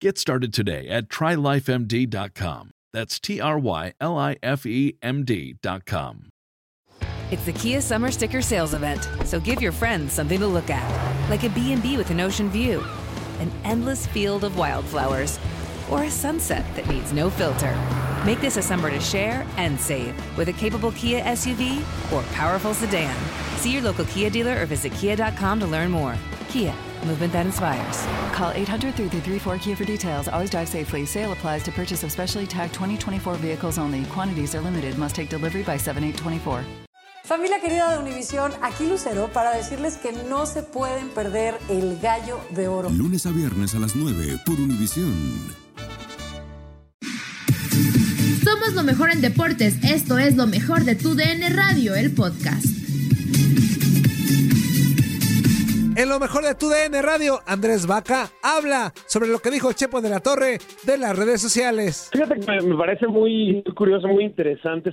Get started today at trylifemd.com. That's T R Y L I F E M D.com. It's the Kia Summer Sticker Sales Event, so give your friends something to look at, like a B&B with an ocean view, an endless field of wildflowers, or a sunset that needs no filter. Make this a summer to share and save with a capable Kia SUV or powerful sedan. See your local Kia dealer or visit kia.com to learn more. Kia, movement that inspires. Call 800 334 Kia for details. Always drive safely. Sale applies to purchase of specially tagged 2024 vehicles only. Quantities are limited. Must take delivery by 7824. Familia querida de Univisión, aquí Lucero para decirles que no se pueden perder el gallo de oro. Lunes a viernes a las 9 por Univisión. Somos lo mejor en deportes. Esto es lo mejor de tu DN Radio, el podcast. En lo mejor de tu DN Radio, Andrés Vaca habla sobre lo que dijo Chepo de la Torre de las redes sociales. Fíjate que me parece muy curioso, muy interesante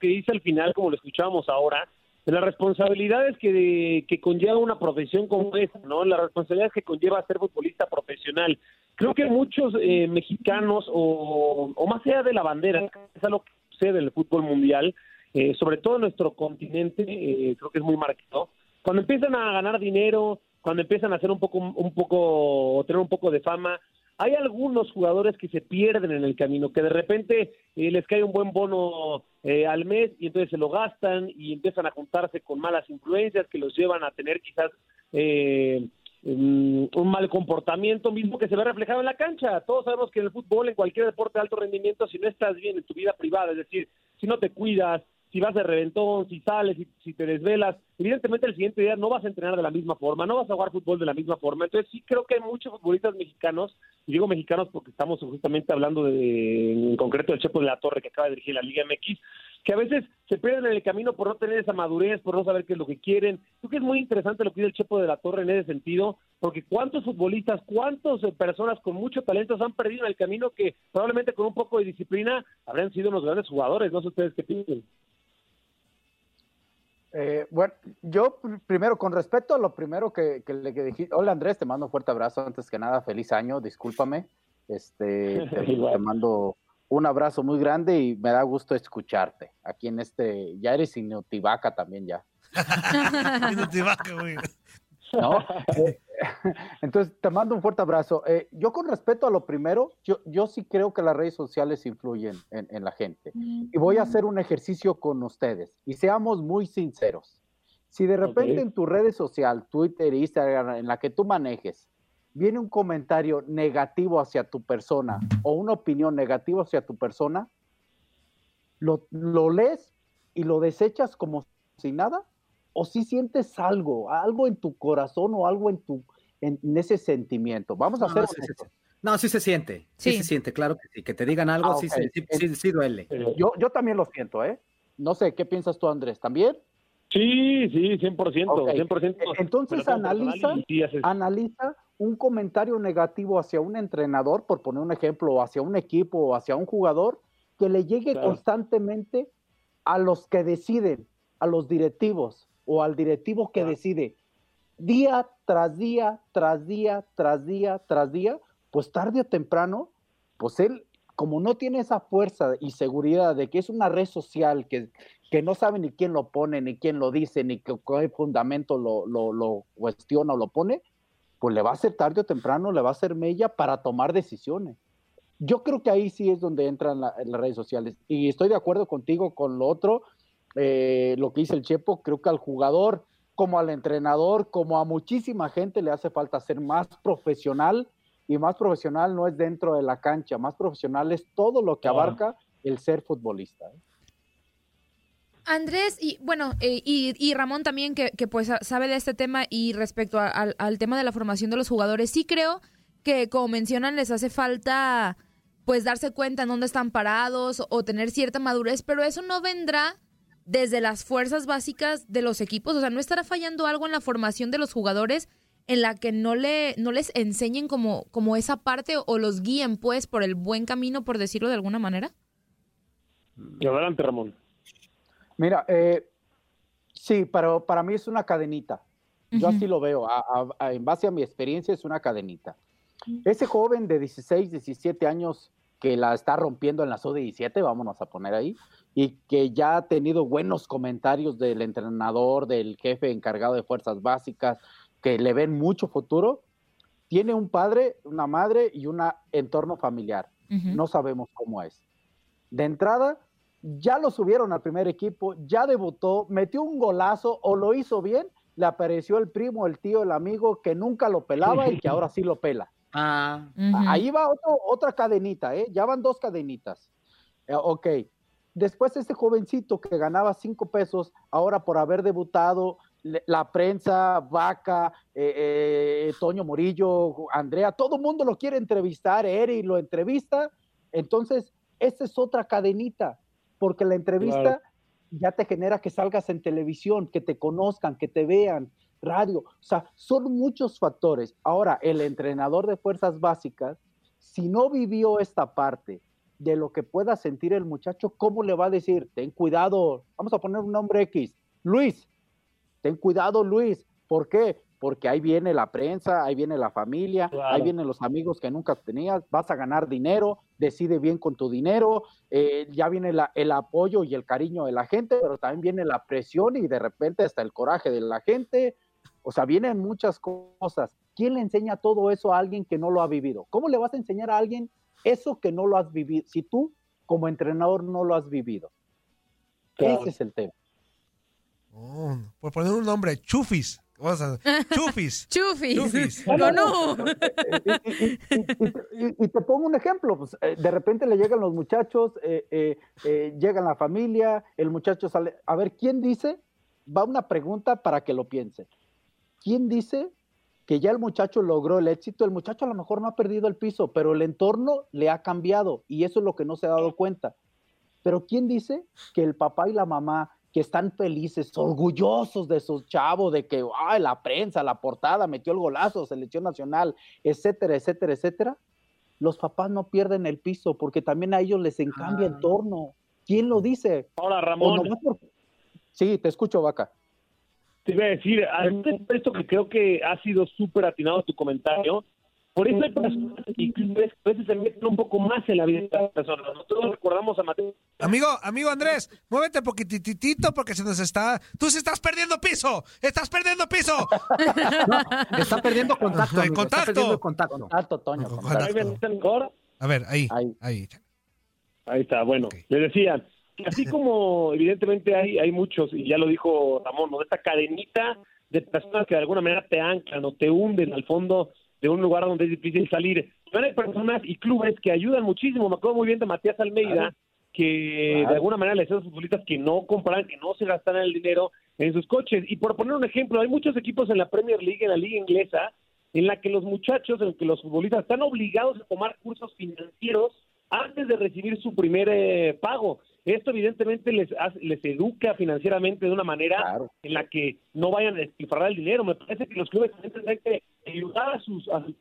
que dice al final, como lo escuchábamos ahora, de las responsabilidades que, conlleva una profesión como esta, ¿no? Las responsabilidades que conlleva ser futbolista profesional. Creo que muchos eh, mexicanos, o, o, más allá de la bandera, es algo que sucede en el fútbol mundial, eh, sobre todo en nuestro continente, eh, creo que es muy marcado. Cuando empiezan a ganar dinero, cuando empiezan a hacer un poco, un poco, o tener un poco de fama, hay algunos jugadores que se pierden en el camino, que de repente eh, les cae un buen bono eh, al mes y entonces se lo gastan y empiezan a juntarse con malas influencias que los llevan a tener quizás eh, un mal comportamiento mismo que se ve reflejado en la cancha. Todos sabemos que en el fútbol, en cualquier deporte de alto rendimiento, si no estás bien en tu vida privada, es decir, si no te cuidas, si vas de reventón, si sales, si, si, te desvelas, evidentemente el siguiente día no vas a entrenar de la misma forma, no vas a jugar fútbol de la misma forma. Entonces sí creo que hay muchos futbolistas mexicanos, y digo mexicanos porque estamos justamente hablando de, en concreto del Chepo de la Torre que acaba de dirigir la Liga MX, que a veces se pierden en el camino por no tener esa madurez, por no saber qué es lo que quieren. Creo que es muy interesante lo que dice el Chepo de la Torre en ese sentido, porque cuántos futbolistas, cuántas personas con mucho talento se han perdido en el camino que probablemente con un poco de disciplina habrían sido unos grandes jugadores. No sé ustedes qué piensan. Eh, bueno, yo primero, con respecto a lo primero que, que le que dije, hola Andrés, te mando un fuerte abrazo, antes que nada, feliz año, discúlpame, este, te, te, mando un abrazo muy grande y me da gusto escucharte, aquí en este, ya eres Inutivaca también ya. Inutivaca, güey. ¿No? Entonces, te mando un fuerte abrazo. Eh, yo con respecto a lo primero, yo, yo sí creo que las redes sociales influyen en, en, la gente. Y voy a hacer un ejercicio con ustedes. Y seamos muy sinceros. Si de repente okay. en tu redes social, Twitter, Instagram, en la que tú manejes, viene un comentario negativo hacia tu persona o una opinión negativa hacia tu persona, lo, lo lees y lo desechas como si nada o si sientes algo, algo en tu corazón o algo en tu en, en ese sentimiento. Vamos a no, hacer sí, sí, no, sí se siente, sí. sí. se siente, claro que sí, que te digan algo, ah, okay. sí, sí, sí, duele. Yo, yo también lo siento, ¿eh? No sé, ¿qué piensas tú, Andrés? ¿También? Sí, sí, 100%, okay. 100%. Entonces analiza, analiza un comentario negativo hacia un entrenador, por poner un ejemplo, o hacia un equipo o hacia un jugador, que le llegue claro. constantemente a los que deciden a los directivos o al directivo que decide día tras día, tras día, tras día, tras día, pues tarde o temprano, pues él, como no tiene esa fuerza y seguridad de que es una red social que, que no sabe ni quién lo pone, ni quién lo dice, ni qué, fundamento lo, lo, lo, cuestiona o lo pone, pues le va a hacer tarde o temprano, le va a hacer mella para tomar decisiones. Yo creo que ahí sí es donde entran las redes sociales. Y estoy de acuerdo contigo con lo otro, eh, lo que dice el Chepo, creo que al jugador, como al entrenador, como a muchísima gente le hace falta ser más profesional y más profesional no es dentro de la cancha, más profesional es todo lo que abarca el ser futbolista. ¿eh? Andrés, y bueno, eh, y, Ramón también, que, pues sabe de este tema y respecto al tema de la formación de los jugadores, sí creo que, como mencionan, les hace falta pues darse cuenta en dónde están parados o tener cierta madurez, pero eso no vendrá desde las fuerzas básicas de los equipos, o sea, no estará fallando algo en la formación de los jugadores en la que no le no les enseñen como como esa parte o los guíen pues por el buen camino, por decirlo de alguna manera. Adelante, Ramón. Mira, eh, sí, pero para mí es una cadenita. Yo así lo veo. en base a mi experiencia, es una cadenita. Ese joven de 16, 17 años que la está rompiendo en la SO-17, vámonos a poner ahí, y que ya ha tenido buenos comentarios del entrenador, del jefe encargado de fuerzas básicas, que le ven mucho futuro, tiene un padre, una madre y un entorno familiar. No sabemos cómo es. De entrada, ya lo subieron al primer equipo, ya debutó, metió un golazo o lo hizo bien, le apareció el primo, el tío, el amigo que nunca lo pelaba y que ahora sí lo pela. Ah. Ahí va otra cadenita, ¿eh? Ya van dos cadenitas. Eh, ok. Después ese jovencito que ganaba cinco pesos, ahora por haber debutado, la prensa, Vaca, eh, eh, Toño Morillo, Andrea, todo el mundo lo quiere entrevistar, Eri lo entrevista. Entonces, esa es otra cadenita porque la entrevista ya te genera que salgas en televisión, que te conozcan, que te vean, radio. O sea, son muchos factores. Ahora, el entrenador de fuerzas básicas, si no vivió esta parte de lo que pueda sentir el muchacho, ¿cómo le va a decir? Ten cuidado, vamos a poner un nombre X, Luis, ten cuidado Luis. ¿Por qué? porque ahí viene la prensa, ahí viene la familia, ahí vienen los amigos que nunca tenías, vas a ganar dinero, decide bien con tu dinero, eh, ya viene el apoyo y el cariño de la gente, pero también viene la presión y de repente hasta el coraje de la gente, o sea, vienen muchas cosas. ¿Quién le enseña todo eso a alguien que no lo ha vivido? ¿Cómo le vas a enseñar a alguien eso que no lo has vivido? Si tú como entrenador no lo has vivido. Ese es el tema. Oh, por poner un nombre, Chufis. chufis. chufis. no. Y, te pongo un ejemplo. Pues, eh, de repente le llegan los muchachos, eh, eh, llegan la familia, el muchacho sale. A ver, ¿quién dice? Va una pregunta para que lo piense. ¿Quién dice que ya el muchacho logró el éxito? El muchacho a lo mejor no ha perdido el piso, pero el entorno le ha cambiado y eso es lo que no se ha dado cuenta. Pero ¿quién dice que el papá y la mamá que están felices, orgullosos de su chavo, de que ay, la prensa, la portada, metió el golazo, selección nacional, etcétera, etcétera, etcétera, los papás no pierden el piso porque también a ellos les encambia el entorno. ¿Quién lo dice? Hola, Ramón. Sí, te escucho, Vaca. Te iba a decir, esto que creo que ha sido súper atinado tu comentario, por eso hay personas y a veces se meten un poco más en la vida de las personas. Nosotros recordamos a Mateo. Amigo, amigo Andrés, muévete poquititito porque se nos está. ¡Tú se estás perdiendo piso! ¡Estás perdiendo piso! está perdiendo contacto. Amigo, contacto. Está perdiendo contacto. Contacto, Toño. A ver, ahí, ahí. Ahí, está, bueno. Le decía, así como evidentemente hay, hay muchos, y ya lo dijo Ramón, ¿no? esta cadenita de personas que de alguna manera te anclan o te hunden al fondo de un lugar donde es difícil salir. Pero hay personas y clubes que ayudan muchísimo. Me acuerdo muy bien de Matías Almeida, que de alguna manera le decía a los futbolistas que no compraran, que no se gastaran el dinero en sus coches. Y por poner un ejemplo, hay muchos equipos en la Premier League, en la liga inglesa, en la que los muchachos, en que los futbolistas están obligados a tomar cursos financieros antes de recibir su primer eh, pago. Esto evidentemente les, les educa financieramente de una manera en la que no vayan a despilfarrar el dinero. Me parece que los clubes también tendrán que ayudar a sus, a sus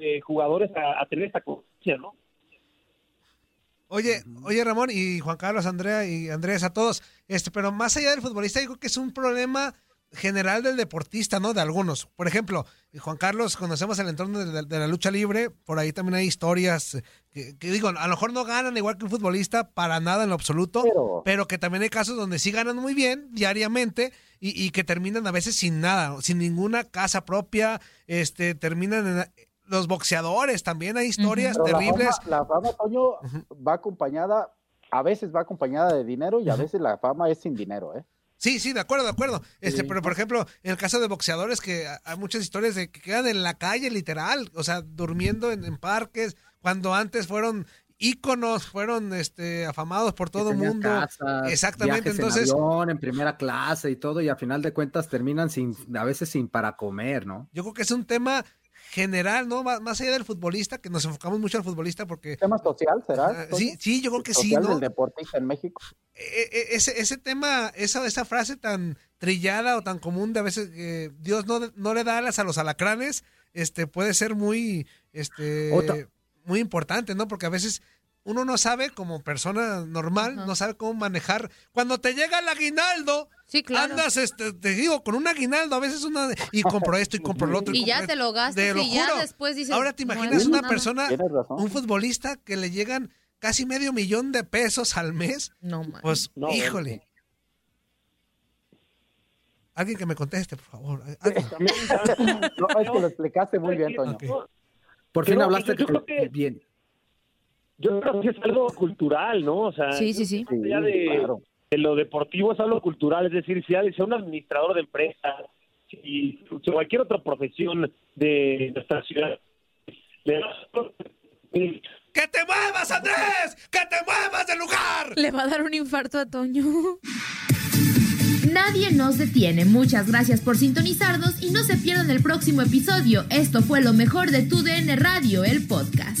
eh, jugadores a, tener esta conciencia, ¿no? Oye, oye Ramón y Juan Carlos, Andrea y Andrés, a todos, este, pero más allá del futbolista, digo que es un problema general del deportista, ¿no? De algunos. Por ejemplo, Juan Carlos, conocemos el entorno de, la lucha libre, por ahí también hay historias que, digo, a lo mejor no ganan igual que un futbolista para nada en lo absoluto, pero, que también hay casos donde sí ganan muy bien diariamente y, que terminan a veces sin nada, sin ninguna casa propia, este, terminan en, los boxeadores también hay historias terribles. La fama, Toño, va acompañada, a veces va acompañada de dinero y a veces la fama es sin dinero, ¿eh? Sí, sí, de acuerdo, de acuerdo. Este, pero por ejemplo, en el caso de boxeadores que hay muchas historias de que quedan en la calle literal, o sea, durmiendo en, parques, cuando antes fueron íconos, fueron este afamados por todo el mundo. Exactamente, entonces en, avión, en primera clase y todo y a final de cuentas terminan sin a veces sin para comer, ¿no? Yo creo que es un tema general, ¿no? Más allá del futbolista, que nos enfocamos mucho al futbolista porque... ¿Tema social será? sí, sí, yo creo que sí, ¿no? del deportista en México. E, e, ese, ese tema, esa, esa frase tan trillada o tan común de a veces que Dios no, no le da alas a los alacranes, este, puede ser muy, este, muy importante, ¿no? Porque a veces uno no sabe, como persona normal, no sabe cómo manejar. Cuando te llega el aguinaldo, andas, este, te digo, con un aguinaldo, a veces una. Y compro esto y compro lo otro. Y, ya te lo gastas y ya después dices. Ahora te imaginas una persona, un futbolista que le llegan casi medio millón de pesos al mes. No, man. Pues, híjole. Alguien que me conteste, por favor. no, es que lo explicaste muy bien, Toño. Por fin hablaste bien yo creo que es algo cultural, ¿no? O sea, sí, sí, sí. de, lo deportivo es algo cultural, es decir, si sea un administrador de empresas, si, cualquier otra profesión de nuestra ciudad. ¡Que te muevas, Andrés! ¡Que te muevas del lugar! Le va a dar un infarto a Toño. Nadie nos detiene. Muchas gracias por sintonizarnos y no se pierdan el próximo episodio. Esto fue lo mejor de Tu DN Radio, el podcast.